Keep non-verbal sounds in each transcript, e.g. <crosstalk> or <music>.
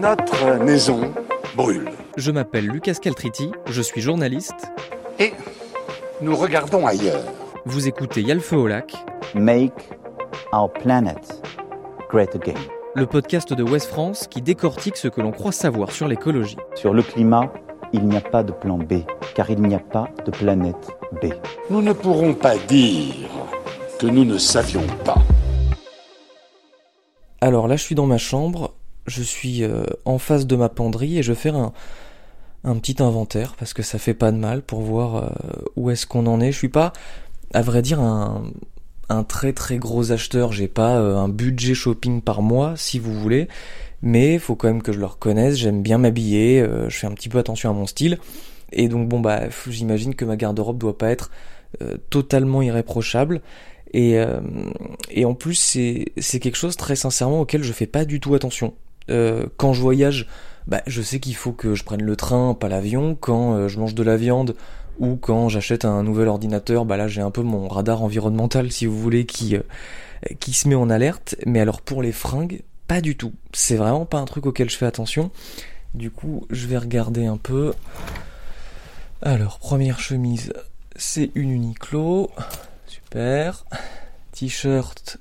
notre maison brûle. Je m'appelle Lucas Caltriti, je suis journaliste. Et nous regardons ailleurs. Vous écoutez Y'a le feu au lac. Make our planet great again. Le podcast de West France qui décortique ce que l'on croit savoir sur l'écologie. Sur le climat, il n'y a pas de plan B, car il n'y a pas de planète B. Nous ne pourrons pas dire que nous ne savions pas. Alors là, je suis dans ma chambre, je suis euh, en face de ma penderie et je fais un, un petit inventaire parce que ça fait pas de mal pour voir euh, où est-ce qu'on en est. Je suis pas, à vrai dire, un, très très gros acheteur. J'ai pas euh, un budget shopping par mois, si vous voulez, mais faut quand même que je le reconnaisse. J'aime bien m'habiller, je fais un petit peu attention à mon style. Et donc bon bah j'imagine que ma garde-robe doit pas être totalement irréprochable. Et, et en plus, c'est quelque chose très sincèrement auquel je fais pas du tout attention. Euh, quand je voyage, bah, je sais qu'il faut que je prenne le train, pas l'avion. Quand euh, je mange de la viande ou quand j'achète un nouvel ordinateur, bah là j'ai un peu mon radar environnemental, si vous voulez, qui qui se met en alerte. Mais alors pour les fringues, pas du tout. C'est vraiment pas un truc auquel je fais attention. Du coup, je vais regarder un peu. Alors, première chemise, c'est une Uniqlo. Super. T-shirt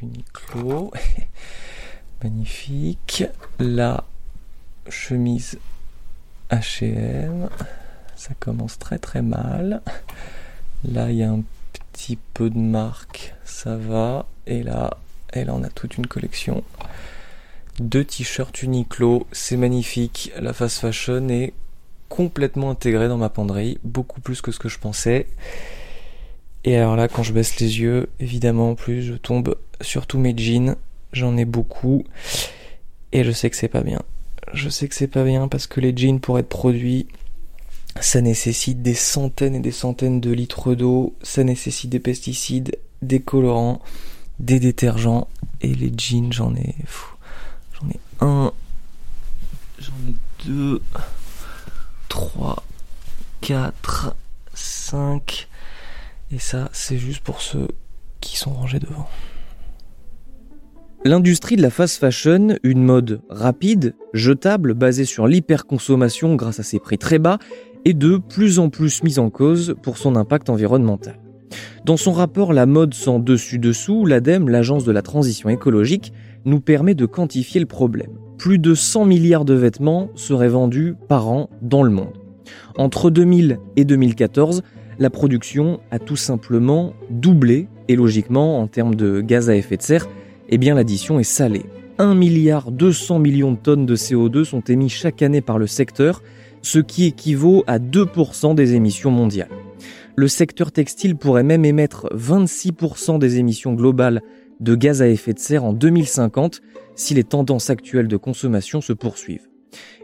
Uniqlo. <laughs> Magnifique. La chemise H&M. Ça commence très très mal. Là, il y a un petit peu de marque. Ça va. Et là, elle en a toute une collection. Deux t-shirts Uniqlo. C'est magnifique. La fast fashion est complètement intégrée dans ma penderie. Beaucoup plus que ce que je pensais. Et alors là, quand je baisse les yeux, évidemment, en plus, je tombe sur tous mes jeans. J'en ai beaucoup. Et je sais que c'est pas bien. Je sais que c'est pas bien parce que les jeans, pour être produits, ça nécessite des centaines et des centaines de litres d'eau. Ça nécessite des pesticides, des colorants, des détergents. Et les jeans, j'en ai. J'en ai un. J'en ai deux. Trois. Quatre. Cinq. Et ça, c'est juste pour ceux qui sont rangés devant. L'industrie de la fast fashion, une mode rapide, jetable, basée sur l'hyperconsommation grâce à ses prix très bas, est de plus en plus mise en cause pour son impact environnemental. Dans son rapport La mode sans dessus-dessous, l'ADEME, l'agence de la transition écologique, nous permet de quantifier le problème. Plus de 100 milliards de vêtements seraient vendus par an dans le monde. Entre 2000 et 2014, la production a tout simplement doublé, et logiquement, en termes de gaz à effet de serre, eh bien l'addition est salée. 1 milliard 200 millions de tonnes de CO2 sont émis chaque année par le secteur, ce qui équivaut à 2% des émissions mondiales. Le secteur textile pourrait même émettre 26% des émissions globales de gaz à effet de serre en 2050 si les tendances actuelles de consommation se poursuivent.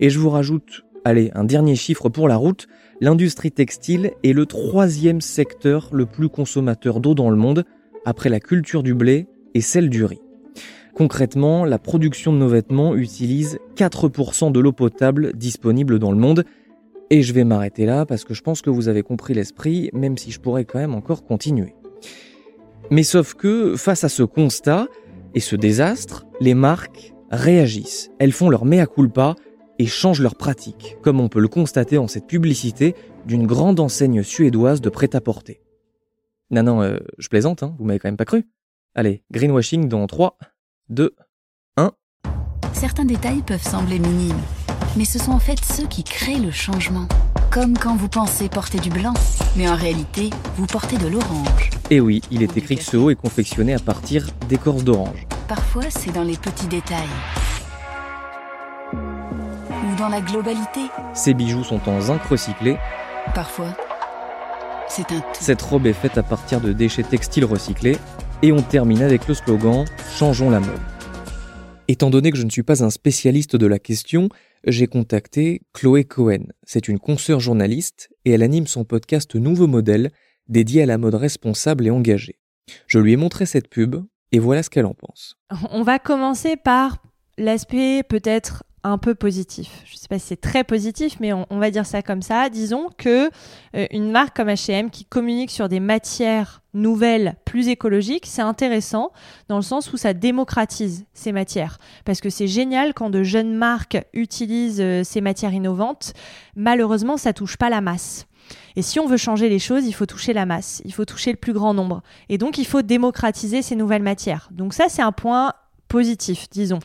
Et je vous rajoute, allez, un dernier chiffre pour la route, l'industrie textile est le troisième secteur le plus consommateur d'eau dans le monde, après la culture du blé et celle du riz. Concrètement, la production de nos vêtements utilise 4% de l'eau potable disponible dans le monde. Et je vais m'arrêter là parce que je pense que vous avez compris l'esprit, même si je pourrais quand même encore continuer. Mais sauf que, face à ce constat et ce désastre, les marques réagissent. Elles font leur mea culpa et changent leurs pratiques, comme on peut le constater en cette publicité d'une grande enseigne suédoise de prêt-à-porter. Non, non, euh, je plaisante, hein, vous m'avez quand même pas cru. Allez, greenwashing dans 3, 2, 1. Certains détails peuvent sembler minimes, mais ce sont en fait ceux qui créent le changement. Comme quand vous pensez porter du blanc, mais en réalité, vous portez de l'orange. Et eh oui, il est écrit que ce haut est confectionné à partir d'écorce d'orange. Parfois, c'est dans les petits détails dans la globalité. Ces bijoux sont en zinc recyclé. Parfois, c'est un tout. Cette robe est faite à partir de déchets textiles recyclés. Et on termine avec le slogan Changeons la mode. Étant donné que je ne suis pas un spécialiste de la question, j'ai contacté Chloé Cohen. C'est une consoeur journaliste et elle anime son podcast Nouveau Modèle, dédié à la mode responsable et engagée. Je lui ai montré cette pub et voilà ce qu'elle en pense. On va commencer par l'aspect peut-être un peu positif. Je ne sais pas si c'est très positif, mais on, va dire ça comme ça. Disons que euh, une marque comme H&M qui communique sur des matières nouvelles, plus écologiques, c'est intéressant dans le sens où ça démocratise ces matières. Parce que c'est génial quand de jeunes marques utilisent euh, ces matières innovantes. Malheureusement, ça touche pas la masse. Et si on veut changer les choses, il faut toucher la masse, il faut toucher le plus grand nombre. Et donc, il faut démocratiser ces nouvelles matières. Donc ça, c'est un point positif, disons.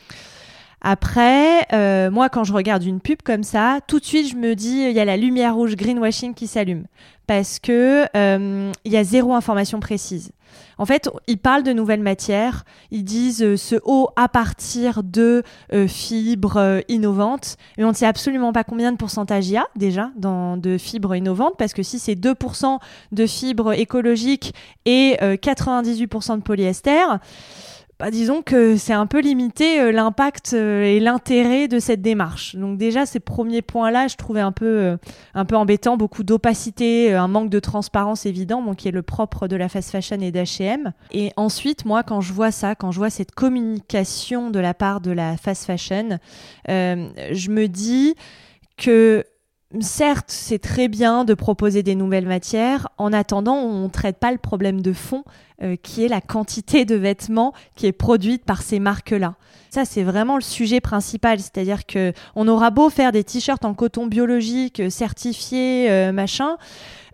Après, euh, moi, quand je regarde une pub comme ça, tout de suite, je me dis, il y a la lumière rouge greenwashing qui s'allume. Parce que euh, il y a zéro information précise. En fait, ils parlent de nouvelles matières, ils disent euh, ce haut à partir de fibres innovantes, mais on ne sait absolument pas combien de pourcentage il y a déjà dans, de fibres innovantes, parce que si c'est 2% de fibres écologiques et 98% de polyester, bah, disons que c'est un peu limité euh, l'impact euh, et l'intérêt de cette démarche. Donc déjà ces premiers points-là, je trouvais un peu euh, un peu embêtant, beaucoup d'opacité, un manque de transparence évident, bon, qui est le propre de la fast fashion et d'H&M. Et ensuite, moi, quand je vois ça, quand je vois cette communication de la part de la fast fashion, je me dis que Certes, c'est très bien de proposer des nouvelles matières. En attendant, on ne traite pas le problème de fond, euh, qui est la quantité de vêtements qui est produite par ces marques-là. Ça, c'est vraiment le sujet principal. C'est-à-dire que on aura beau faire des t-shirts en coton biologique euh, certifiés, euh, machin.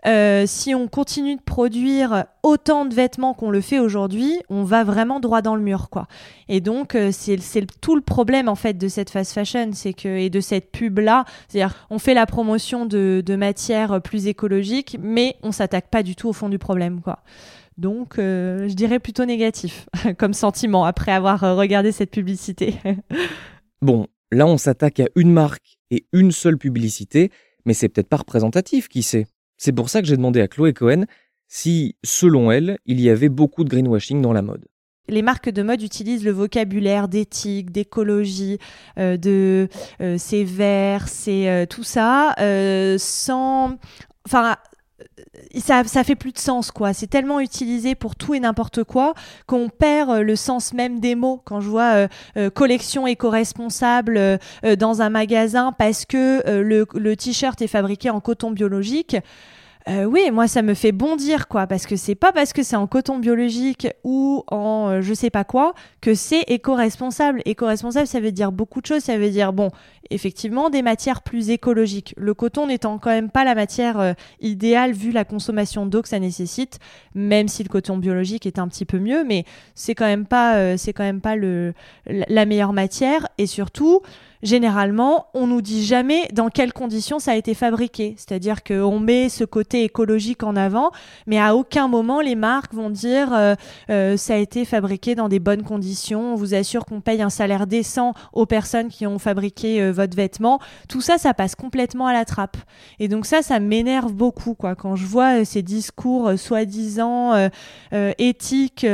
Euh, si on continue de produire autant de vêtements qu'on le fait aujourd'hui, on va vraiment droit dans le mur, quoi. Et donc, euh, c'est tout le problème, en fait, de cette fast fashion, c'est que, et de cette pub-là, c'est-à-dire, on fait la promotion de, matières plus écologiques, mais on s'attaque pas du tout au fond du problème, quoi. Donc, euh, je dirais plutôt négatif <laughs> comme sentiment après avoir regardé cette publicité. <laughs> bon, là, on s'attaque à une marque et une seule publicité, mais c'est peut-être pas représentatif, qui sait? C'est pour ça que j'ai demandé à Chloé Cohen si, selon elle, il y avait beaucoup de greenwashing dans la mode. Les marques de mode utilisent le vocabulaire d'éthique, d'écologie, euh, de euh, c'est c'est euh, tout ça, sans, enfin, ça, ça fait plus de sens, quoi. C'est tellement utilisé pour tout et n'importe quoi qu'on perd euh, le sens même des mots. Quand je vois euh, euh, collection éco-responsable dans un magasin parce que le t-shirt est fabriqué en coton biologique, euh, oui, moi ça me fait bondir quoi, parce que c'est pas parce que c'est en coton biologique ou en euh, je sais pas quoi que c'est éco-responsable. Éco-responsable, ça veut dire beaucoup de choses. Ça veut dire bon, effectivement des matières plus écologiques. Le coton n'étant quand même pas la matière euh, idéale vu la consommation d'eau que ça nécessite, même si le coton biologique est un petit peu mieux, mais c'est quand même pas c'est quand même pas le la meilleure matière et surtout généralement, on nous dit jamais dans quelles conditions ça a été fabriqué. C'est-à-dire qu'on met ce côté écologique en avant, mais à aucun moment les marques vont dire euh, euh, ça a été fabriqué dans des bonnes conditions. On vous assure qu'on paye un salaire décent aux personnes qui ont fabriqué euh, votre vêtement. Tout ça, ça passe complètement à la trappe. Et donc ça, ça m'énerve beaucoup, quoi. Quand je vois ces discours soi-disant éthiques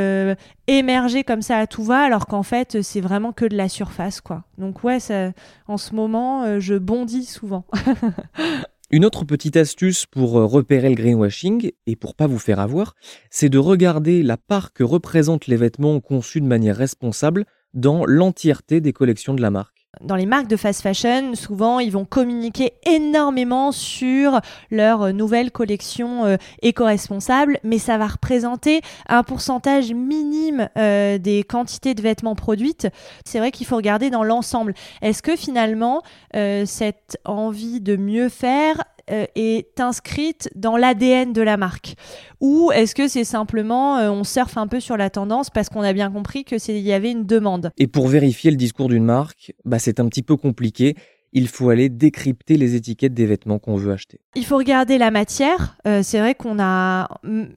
émerger comme ça à tout va, alors qu'en fait, c'est vraiment que de la surface, quoi. Donc ouais, ça, en ce moment, euh, je bondis souvent. <laughs> Une autre petite astuce pour euh, repérer le greenwashing et pour pas vous faire avoir, c'est de regarder la part que représentent les vêtements conçus de manière responsable dans l'entièreté des collections de la marque dans les marques de fast fashion, souvent, ils vont communiquer énormément sur leur nouvelle collection euh, éco-responsable, mais ça va représenter un pourcentage minime euh, des quantités de vêtements produites. C'est vrai qu'il faut regarder dans l'ensemble. Est-ce que finalement, euh, cette envie de mieux faire euh, est inscrite dans l'ADN de la marque. Ou est-ce que c'est simplement euh, on surfe un peu sur la tendance parce qu'on a bien compris que il y avait une demande? Et pour vérifier le discours d'une marque, bah c'est un petit peu compliqué il faut aller décrypter les étiquettes des vêtements qu'on veut acheter. Il faut regarder la matière. Euh, c'est vrai qu'on a,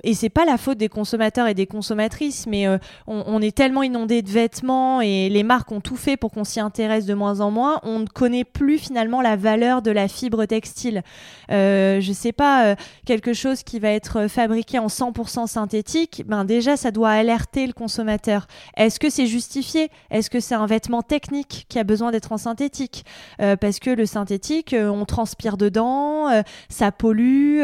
et c'est pas la faute des consommateurs et des consommatrices, mais euh, on, est tellement inondé de vêtements et les marques ont tout fait pour qu'on s'y intéresse de moins en moins. On ne connaît plus finalement la valeur de la fibre textile. Euh, je sais pas, euh, quelque chose qui va être fabriqué en 100% synthétique, ben déjà ça doit alerter le consommateur. Est-ce que c'est justifié? Est-ce que c'est un vêtement technique qui a besoin d'être en synthétique? Parce que le synthétique, on transpire dedans, ça pollue,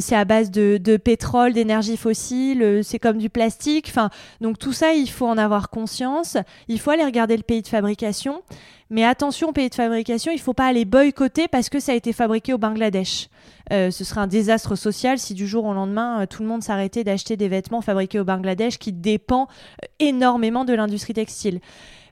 c'est à base de, pétrole, d'énergie fossile, c'est comme du plastique. Enfin, donc tout ça, il faut en avoir conscience. Il faut aller regarder le pays de fabrication. Mais attention, pays de fabrication, il ne faut pas aller boycotter parce que ça a été fabriqué au Bangladesh. Euh, ce serait un désastre social si du jour au lendemain, euh, tout le monde s'arrêtait d'acheter des vêtements fabriqués au Bangladesh qui dépend euh, énormément de l'industrie textile.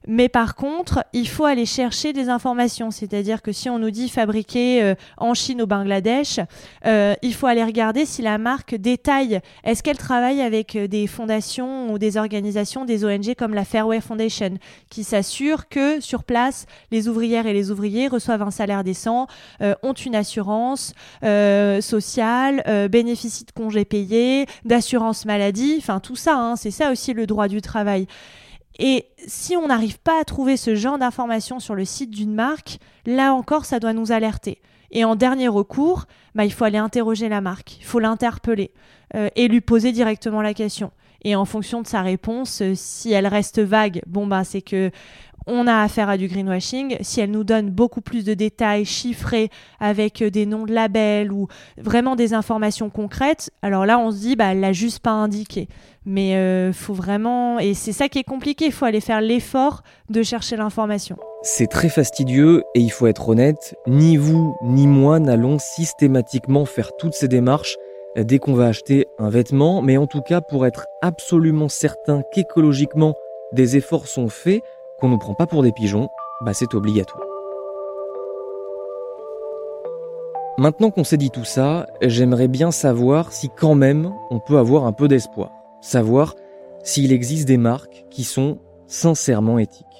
Mais par contre, il faut aller chercher des informations. C'est-à-dire que si on nous dit fabriqué euh, en Chine au Bangladesh, euh, il faut aller regarder si la marque détaille. Est-ce qu'elle travaille avec euh, des fondations ou des organisations, des ONG comme la Fairway Foundation, qui s'assurent que sur place, les ouvrières et les ouvriers reçoivent un salaire décent, ont une assurance sociale, bénéficient de congés payés, d'assurance maladie, enfin tout ça. Hein, c'est ça aussi le droit du travail. Et si on n'arrive pas à trouver ce genre d'informations sur le site d'une marque, là encore, ça doit nous alerter. Et en dernier recours, bah, il faut aller interroger la marque, il faut l'interpeller euh, et lui poser directement la question. Et en fonction de sa réponse, euh, si elle reste vague, bon bah c'est que on a affaire à du greenwashing. Si elle nous donne beaucoup plus de détails chiffrés avec euh, des noms de labels ou vraiment des informations concrètes, alors là on se dit bah elle l'a juste pas indiqué. Mais euh, faut vraiment et c'est ça qui est compliqué. Il faut aller faire l'effort de chercher l'information. C'est très fastidieux et il faut être honnête, ni vous ni moi n'allons systématiquement faire toutes ces démarches dès qu'on va acheter un vêtement, mais en tout cas pour être absolument certain qu'écologiquement des efforts sont faits, qu'on nous prend pas pour des pigeons, bah c'est obligatoire. Maintenant qu'on s'est dit tout ça, j'aimerais bien savoir si quand même on peut avoir un peu d'espoir. Savoir s'il existe des marques qui sont sincèrement éthiques.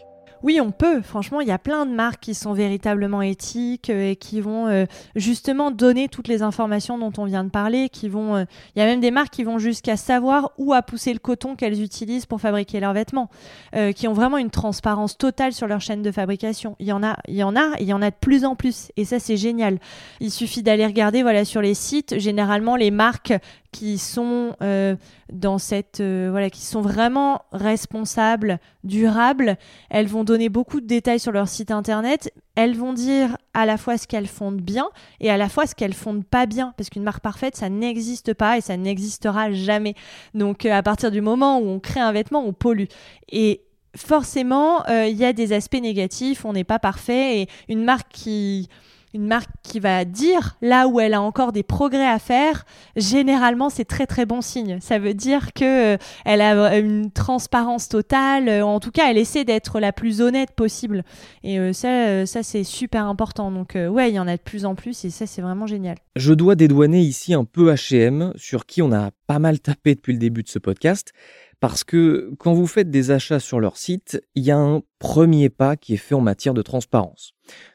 Oui, on peut. Franchement, il y a plein de marques qui sont véritablement éthiques euh, et qui vont euh, justement donner toutes les informations dont on vient de parler. Qui vont, euh, il y a même des marques qui vont jusqu'à savoir où a poussé le coton qu'elles utilisent pour fabriquer leurs vêtements, qui ont vraiment une transparence totale sur leur chaîne de fabrication. Il y en a, il y en a, il y en a de plus en plus. Et ça, c'est génial. Il suffit d'aller regarder, voilà, sur les sites. Généralement, les marques qui sont euh, dans cette euh, voilà qui sont vraiment responsables, durables. Elles vont donner beaucoup de détails sur leur site internet. Elles vont dire à la fois ce qu'elles font de bien et à la fois ce qu'elles font de pas bien parce qu'une marque parfaite ça n'existe pas et ça n'existera jamais. Donc euh, à partir du moment où on crée un vêtement, on pollue et forcément, il y a des aspects négatifs, on n'est pas parfait et une marque qui une marque qui va dire là où elle a encore des progrès à faire, généralement c'est très très bon signe. Ça veut dire que euh, elle a une transparence totale. Euh, en tout cas, elle essaie d'être la plus honnête possible. Et euh, ça, ça c'est super important. Donc ouais, il y en a de plus en plus et ça c'est vraiment génial. Je dois dédouaner ici un peu H&M sur qui on a pas mal tapé depuis le début de ce podcast. Parce que quand vous faites des achats sur leur site, il y a un premier pas qui est fait en matière de transparence.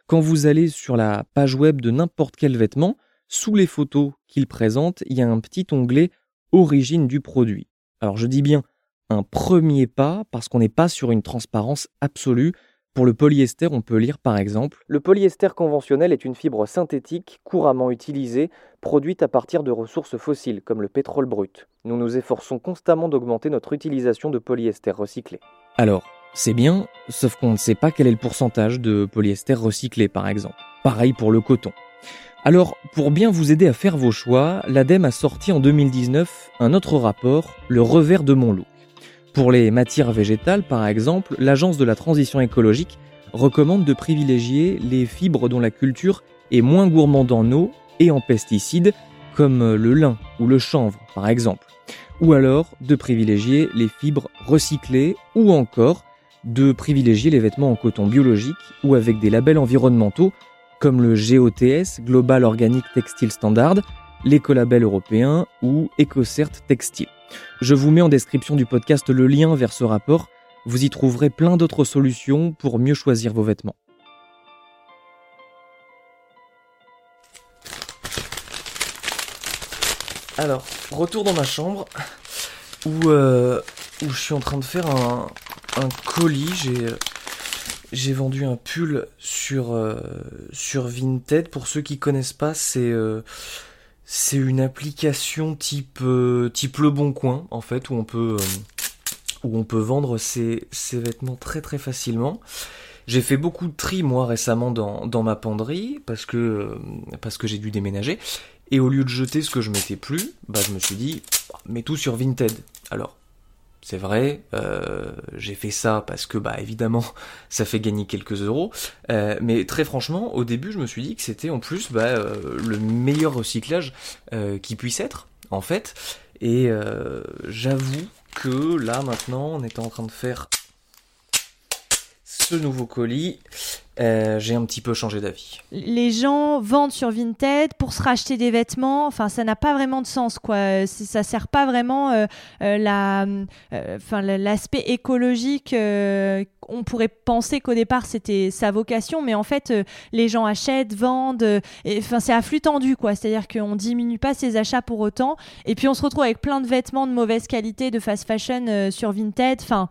Quand vous allez sur la page web de n'importe quel vêtement, sous les photos qu'il présente, il y a un petit onglet Origine du produit. Alors je dis bien un premier pas parce qu'on n'est pas sur une transparence absolue. Pour le polyester, on peut lire par exemple Le polyester conventionnel est une fibre synthétique couramment utilisée, produite à partir de ressources fossiles comme le pétrole brut. Nous nous efforçons constamment d'augmenter notre utilisation de polyester recyclé. Alors, c'est bien, sauf qu'on ne sait pas quel est le pourcentage de polyester recyclé par exemple. Pareil pour le coton. Alors, pour bien vous aider à faire vos choix, l'ADEME a sorti en 2019 un autre rapport, le revers de mon look. Pour les matières végétales, par exemple, l'Agence de la transition écologique recommande de privilégier les fibres dont la culture est moins gourmande en eau et en pesticides, comme le lin ou le chanvre, par exemple. Ou alors de privilégier les fibres recyclées ou encore de privilégier les vêtements en coton biologique ou avec des labels environnementaux comme le GOTS, Global Organic Textile Standard, l'écolabel européen ou EcoCert Textile. Je vous mets en description du podcast le lien vers ce rapport, vous y trouverez plein d'autres solutions pour mieux choisir vos vêtements. Alors, retour dans ma chambre où, euh, je suis en train de faire un, colis. J'ai j'ai vendu un pull sur euh, Vinted. Pour ceux qui connaissent pas, c'est euh, c'est une application type euh, type Le Bon Coin en fait où on peut où on peut vendre ses, ses vêtements très très facilement. J'ai fait beaucoup de tri moi récemment dans, dans ma penderie parce que parce que j'ai dû déménager et au lieu de jeter ce que je mettais plus, bah je me suis dit mets tout sur Vinted. Alors c'est vrai, euh, j'ai fait ça parce que bah évidemment <laughs> ça fait gagner quelques euros, euh, mais très franchement au début je me suis dit que c'était en plus bah, euh, le meilleur recyclage qui puisse être en fait, et j'avoue que là maintenant on est en train de faire ce nouveau colis, euh, j'ai un petit peu changé d'avis. Les gens vendent sur Vinted pour se racheter des vêtements. Enfin, ça n'a pas vraiment de sens, quoi. C'est- Ça sert pas vraiment euh, euh, la, euh, l'aspect écologique. euh, on pourrait penser qu'au départ c'était sa vocation, mais en fait, euh, les gens achètent, vendent. euh, Enfin, c'est à flux tendu, quoi. C'est-à-dire qu'on diminue pas ses achats pour autant. Et puis on se retrouve avec plein de vêtements de mauvaise qualité, de fast fashion euh, sur Vinted. Enfin,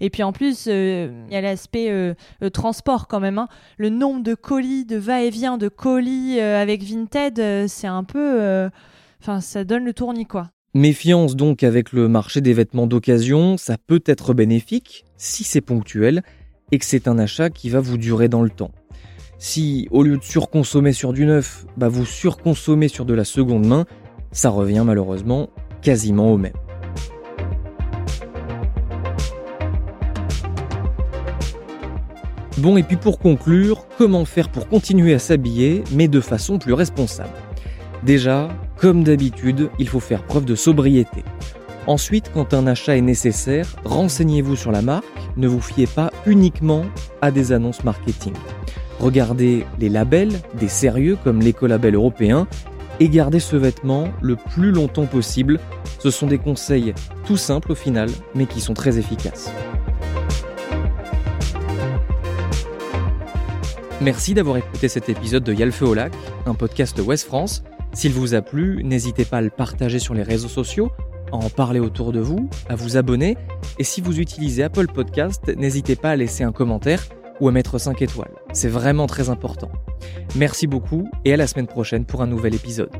et puis en plus, euh, il y a l'aspect euh, euh, transport quand même. hein le nombre de colis, de va-et-vient de colis euh, avec Vinted, c'est un peu. Enfin, ça donne le tournis, quoi. Méfiance donc avec le marché des vêtements d'occasion, ça peut être bénéfique si c'est ponctuel et que c'est un achat qui va vous durer dans le temps. Si au lieu de surconsommer sur du neuf, bah vous surconsommez sur de la seconde main, ça revient malheureusement quasiment au même. Bon et puis pour conclure, comment faire pour continuer à s'habiller mais de façon plus responsable? Déjà, comme d'habitude, il faut faire preuve de sobriété. Ensuite, quand un achat est nécessaire, renseignez-vous sur la marque, ne vous fiez pas uniquement à des annonces marketing. Regardez les labels, des sérieux comme l'écolabel européen, et gardez ce vêtement le plus longtemps possible. Ce sont des conseils tout simples au final, mais qui sont très efficaces. Merci d'avoir écouté cet épisode de Yalfeu au lac, un podcast de West France. S'il vous a plu, n'hésitez pas à le partager sur les réseaux sociaux, à en parler autour de vous, à vous abonner. Et si vous utilisez Apple Podcast, n'hésitez pas à laisser un commentaire ou à mettre 5 étoiles. C'est vraiment très important. Merci beaucoup et à la semaine prochaine pour un nouvel épisode.